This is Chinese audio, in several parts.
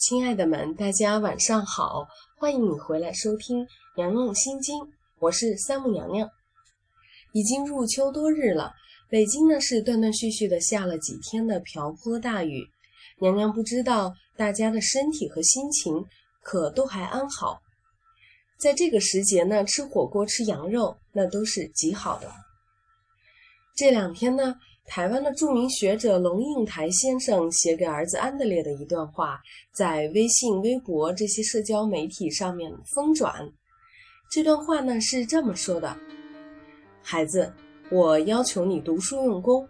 亲爱的们，大家晚上好，欢迎你回来收听《娘娘心经》，我是三木娘娘。已经入秋多日了，北京呢是断断续续的下了几天的瓢泼大雨。娘娘不知道大家的身体和心情可都还安好。在这个时节呢，吃火锅吃羊肉那都是极好的。这两天呢。台湾的著名学者龙应台先生写给儿子安德烈的一段话，在微信、微博这些社交媒体上面疯转。这段话呢是这么说的：“孩子，我要求你读书用功，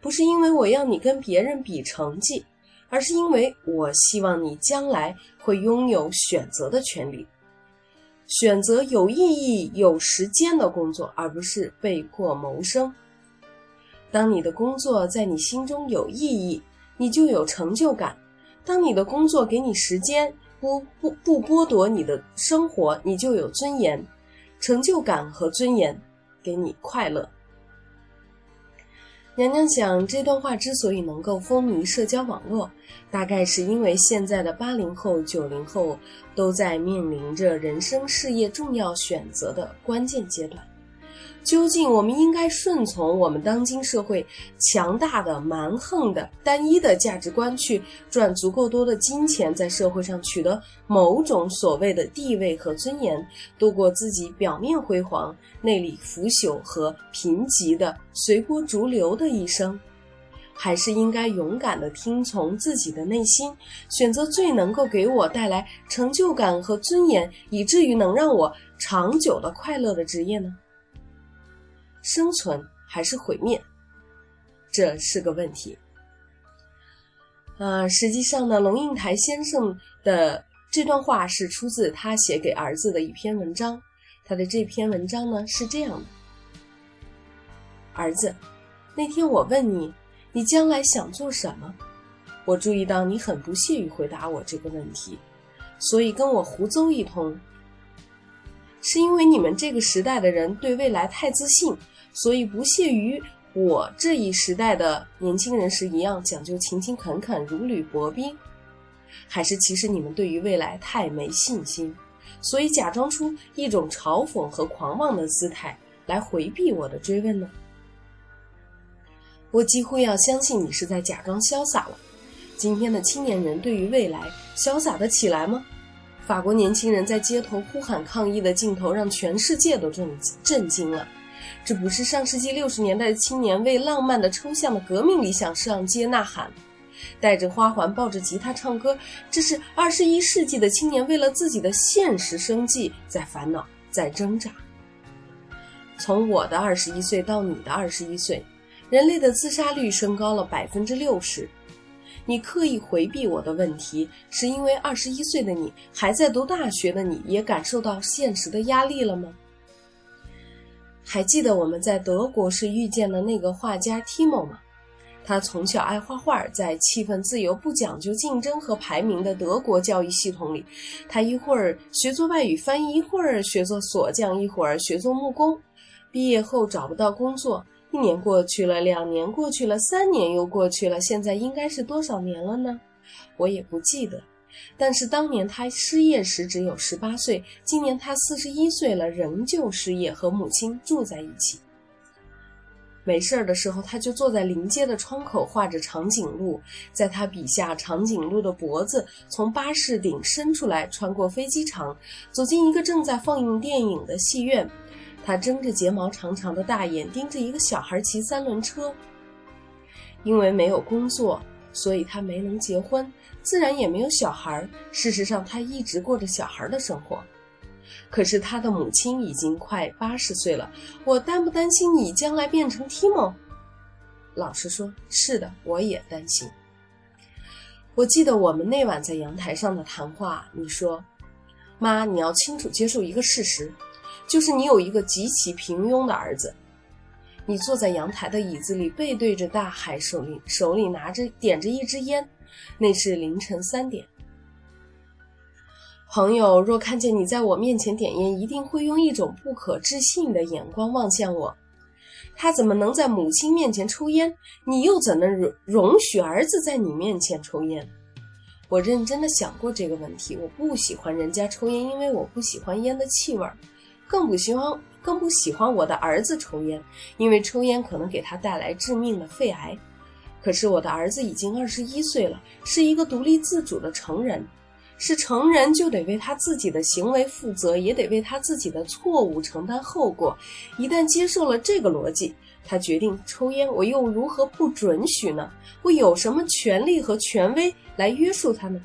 不是因为我要你跟别人比成绩，而是因为我希望你将来会拥有选择的权利，选择有意义、有时间的工作，而不是被迫谋生。”当你的工作在你心中有意义，你就有成就感；当你的工作给你时间，不不不剥夺你的生活，你就有尊严。成就感和尊严给你快乐。娘娘想，这段话之所以能够风靡社交网络，大概是因为现在的八零后、九零后都在面临着人生事业重要选择的关键阶段。究竟我们应该顺从我们当今社会强大的、蛮横的、单一的价值观，去赚足够多的金钱，在社会上取得某种所谓的地位和尊严，度过自己表面辉煌、内里腐朽和贫瘠的随波逐流的一生？还是应该勇敢地听从自己的内心，选择最能够给我带来成就感和尊严，以至于能让我长久的快乐的职业呢？生存还是毁灭，这是个问题。呃，实际上呢，龙应台先生的这段话是出自他写给儿子的一篇文章。他的这篇文章呢是这样的：儿子，那天我问你，你将来想做什么？我注意到你很不屑于回答我这个问题，所以跟我胡诌一通。是因为你们这个时代的人对未来太自信。所以不屑于我这一时代的年轻人时一样讲究勤勤恳恳、如履薄冰，还是其实你们对于未来太没信心，所以假装出一种嘲讽和狂妄的姿态来回避我的追问呢？我几乎要相信你是在假装潇洒了。今天的青年人对于未来潇洒得起来吗？法国年轻人在街头呼喊抗议的镜头让全世界都震震惊了。这不是上世纪六十年代的青年为浪漫的、抽象的革命理想上街呐喊，带着花环、抱着吉他唱歌。这是二十一世纪的青年为了自己的现实生计在烦恼、在挣扎。从我的二十一岁到你的二十一岁，人类的自杀率升高了百分之六十。你刻意回避我的问题，是因为二十一岁的你还在读大学的你，也感受到现实的压力了吗？还记得我们在德国时遇见的那个画家 Timo 吗？他从小爱画画，在气氛自由、不讲究竞争和排名的德国教育系统里，他一会儿学做外语翻译，一会儿学做锁匠，一会儿学做木工。毕业后找不到工作，一年过去了，两年过去了，三年又过去了，现在应该是多少年了呢？我也不记得。但是当年他失业时只有十八岁，今年他四十一岁了，仍旧失业，和母亲住在一起。没事儿的时候，他就坐在临街的窗口画着长颈鹿。在他笔下，长颈鹿的脖子从巴士顶伸出来，穿过飞机场，走进一个正在放映电影的戏院。他睁着睫毛长长的大眼，盯着一个小孩骑三轮车。因为没有工作，所以他没能结婚。自然也没有小孩。事实上，他一直过着小孩的生活。可是他的母亲已经快八十岁了。我担不担心你将来变成 Timo？老实说，是的，我也担心。我记得我们那晚在阳台上的谈话，你说：“妈，你要清楚接受一个事实，就是你有一个极其平庸的儿子。”你坐在阳台的椅子里，背对着大海，手里手里拿着点着一支烟。那是凌晨三点。朋友若看见你在我面前点烟，一定会用一种不可置信的眼光望向我。他怎么能在母亲面前抽烟？你又怎能容容许儿子在你面前抽烟？我认真的想过这个问题。我不喜欢人家抽烟，因为我不喜欢烟的气味，更不喜欢更不喜欢我的儿子抽烟，因为抽烟可能给他带来致命的肺癌。可是我的儿子已经二十一岁了，是一个独立自主的成人。是成人就得为他自己的行为负责，也得为他自己的错误承担后果。一旦接受了这个逻辑，他决定抽烟，我又如何不准许呢？我有什么权利和权威来约束他呢？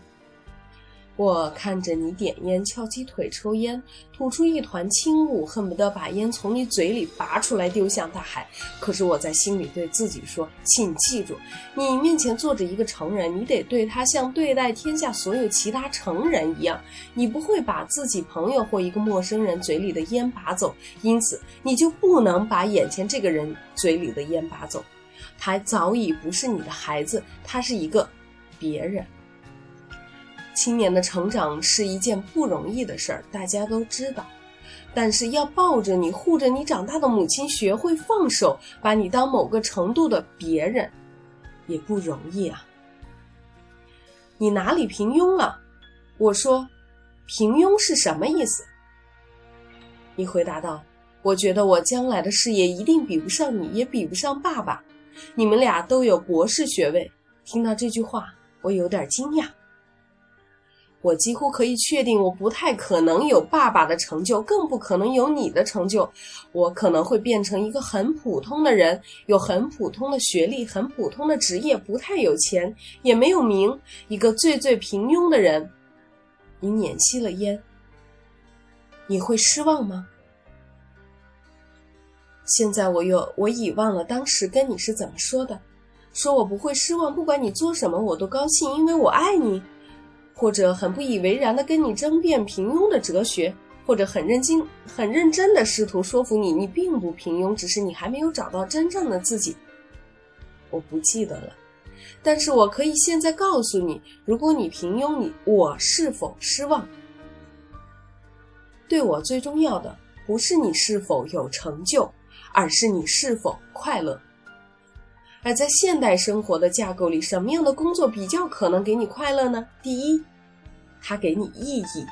我看着你点烟、翘起腿抽烟，吐出一团轻雾，恨不得把烟从你嘴里拔出来丢向大海。可是我在心里对自己说：“请记住，你面前坐着一个成人，你得对他像对待天下所有其他成人一样。你不会把自己朋友或一个陌生人嘴里的烟拔走，因此你就不能把眼前这个人嘴里的烟拔走。他早已不是你的孩子，他是一个别人。”青年的成长是一件不容易的事儿，大家都知道。但是要抱着你、护着你长大的母亲学会放手，把你当某个程度的别人，也不容易啊。你哪里平庸了？我说，平庸是什么意思？你回答道：“我觉得我将来的事业一定比不上你，也比不上爸爸。你们俩都有博士学位。”听到这句话，我有点惊讶。我几乎可以确定，我不太可能有爸爸的成就，更不可能有你的成就。我可能会变成一个很普通的人，有很普通的学历，很普通的职业，不太有钱，也没有名，一个最最平庸的人。你捻熄了烟，你会失望吗？现在我又我已忘了当时跟你是怎么说的，说我不会失望，不管你做什么，我都高兴，因为我爱你。或者很不以为然的跟你争辩平庸的哲学，或者很认真、很认真的试图说服你，你并不平庸，只是你还没有找到真正的自己。我不记得了，但是我可以现在告诉你，如果你平庸，你我是否失望？对我最重要的不是你是否有成就，而是你是否快乐。而在现代生活的架构里，什么样的工作比较可能给你快乐呢？第一，他给你意义，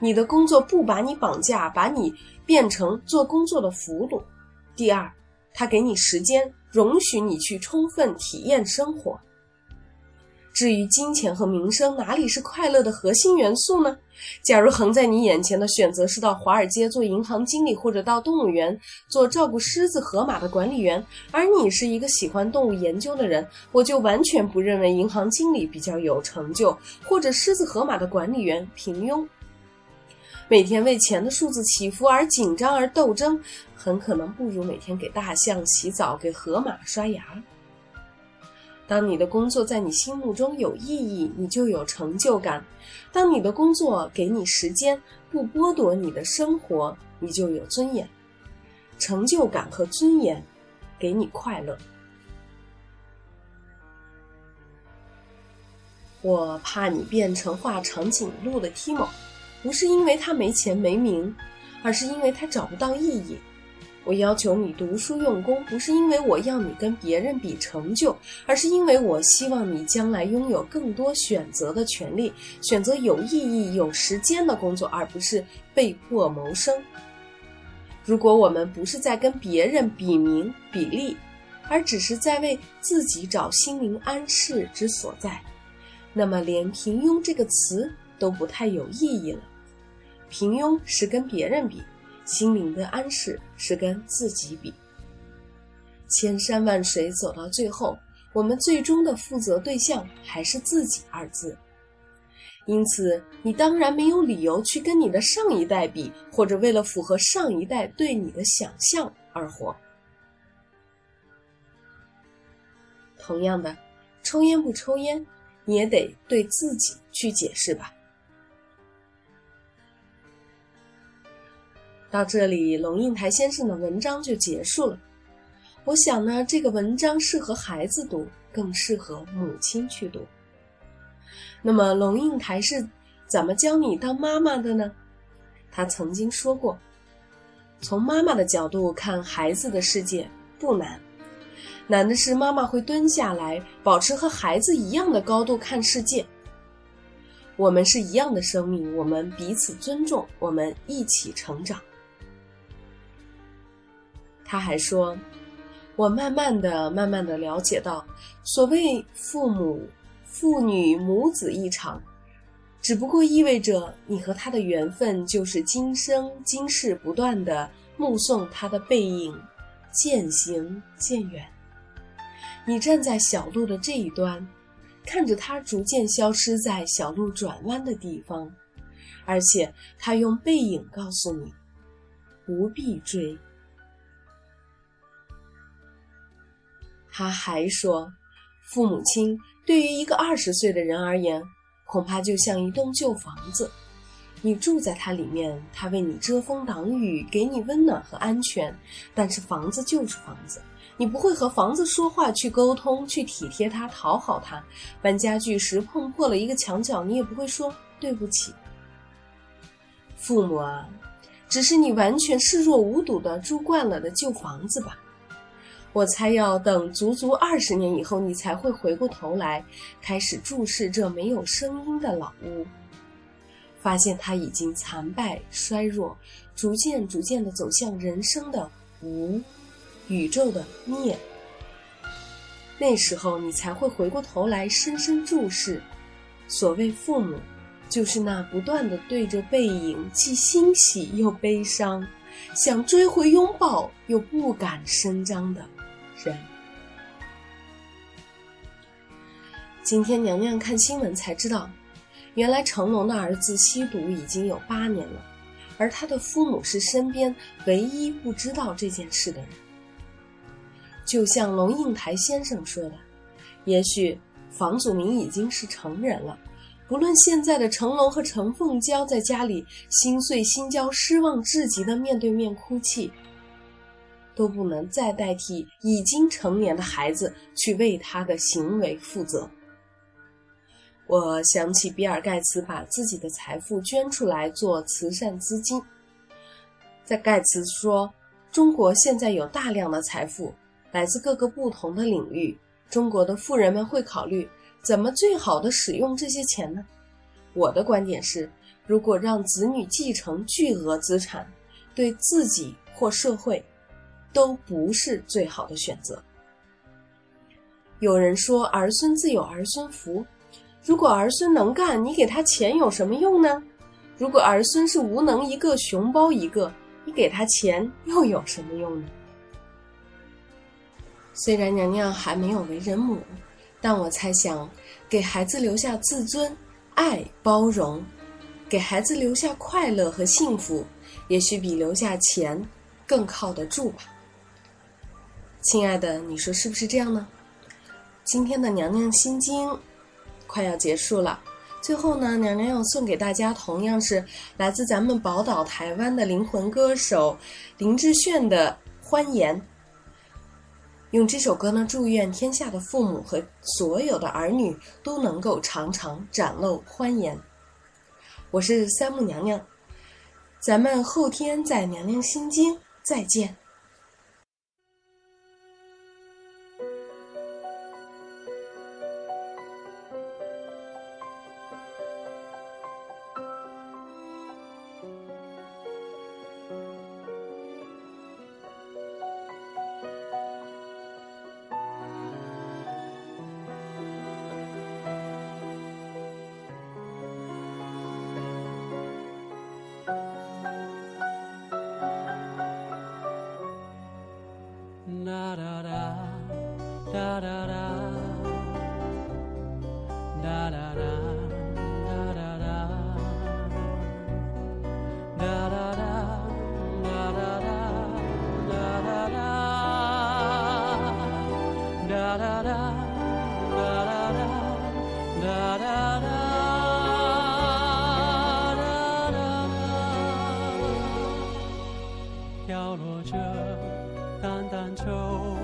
你的工作不把你绑架，把你变成做工作的俘虏；第二，他给你时间，容许你去充分体验生活。至于金钱和名声，哪里是快乐的核心元素呢？假如横在你眼前的选择是到华尔街做银行经理，或者到动物园做照顾狮子、河马的管理员，而你是一个喜欢动物研究的人，我就完全不认为银行经理比较有成就，或者狮子、河马的管理员平庸。每天为钱的数字起伏而紧张而斗争，很可能不如每天给大象洗澡、给河马刷牙。当你的工作在你心目中有意义，你就有成就感；当你的工作给你时间，不剥夺你的生活，你就有尊严。成就感和尊严，给你快乐。我怕你变成画长颈鹿的 Tim，不是因为他没钱没名，而是因为他找不到意义。我要求你读书用功，不是因为我要你跟别人比成就，而是因为我希望你将来拥有更多选择的权利，选择有意义、有时间的工作，而不是被迫谋生。如果我们不是在跟别人比名比利，而只是在为自己找心灵安适之所在，那么连平庸这个词都不太有意义了。平庸是跟别人比。心灵的安适是跟自己比，千山万水走到最后，我们最终的负责对象还是自己二字。因此，你当然没有理由去跟你的上一代比，或者为了符合上一代对你的想象而活。同样的，抽烟不抽烟，你也得对自己去解释吧。到这里，龙应台先生的文章就结束了。我想呢，这个文章适合孩子读，更适合母亲去读。那么，龙应台是怎么教你当妈妈的呢？他曾经说过：“从妈妈的角度看孩子的世界不难，难的是妈妈会蹲下来，保持和孩子一样的高度看世界。我们是一样的生命，我们彼此尊重，我们一起成长。他还说：“我慢慢的、慢慢的了解到，所谓父母、父女、母子一场，只不过意味着你和他的缘分就是今生今世不断的目送他的背影渐行渐远。你站在小路的这一端。”看着他逐渐消失在小路转弯的地方，而且他用背影告诉你：不必追。他还说，父母亲对于一个二十岁的人而言，恐怕就像一栋旧房子，你住在它里面，他为你遮风挡雨，给你温暖和安全，但是房子就是房子。你不会和房子说话，去沟通，去体贴它，讨好它。搬家具时碰破了一个墙角，你也不会说对不起。父母啊，只是你完全视若无睹的住惯了的旧房子吧？我猜要等足足二十年以后，你才会回过头来，开始注视这没有声音的老屋，发现它已经残败衰弱，逐渐逐渐的走向人生的无。宇宙的灭，那时候你才会回过头来深深注视。所谓父母，就是那不断的对着背影，既欣喜又悲伤，想追回拥抱又不敢声张的人。今天娘娘看新闻才知道，原来成龙的儿子吸毒已经有八年了，而他的父母是身边唯一不知道这件事的人。就像龙应台先生说的，也许房祖名已经是成人了。不论现在的成龙和陈凤娇在家里心碎心焦、失望至极的面对面哭泣，都不能再代替已经成年的孩子去为他的行为负责。我想起比尔盖茨把自己的财富捐出来做慈善资金，在盖茨说：“中国现在有大量的财富。”来自各个不同的领域，中国的富人们会考虑怎么最好的使用这些钱呢？我的观点是，如果让子女继承巨额资产，对自己或社会都不是最好的选择。有人说儿孙自有儿孙福，如果儿孙能干，你给他钱有什么用呢？如果儿孙是无能一个，熊包一个，你给他钱又有什么用呢？虽然娘娘还没有为人母，但我猜想，给孩子留下自尊、爱、包容，给孩子留下快乐和幸福，也许比留下钱更靠得住吧。亲爱的，你说是不是这样呢？今天的娘娘心经快要结束了，最后呢，娘娘要送给大家，同样是来自咱们宝岛台湾的灵魂歌手林志炫的《欢颜》。用这首歌呢，祝愿天下的父母和所有的儿女都能够常常展露欢颜。我是三木娘娘，咱们后天在娘娘心经再见。飘落着淡淡愁。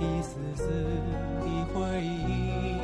一丝丝的回忆。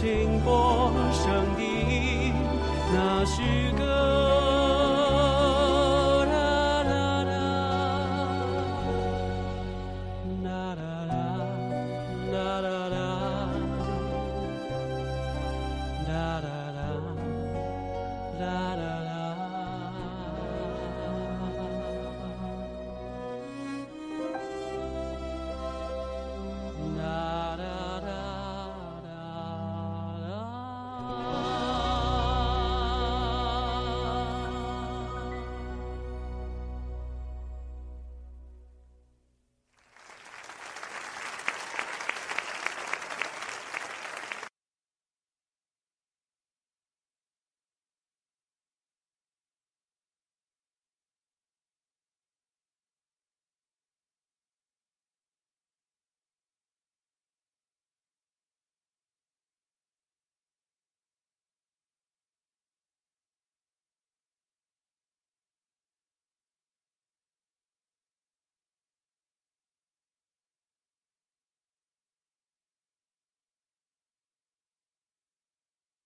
掀起过生的那诗歌。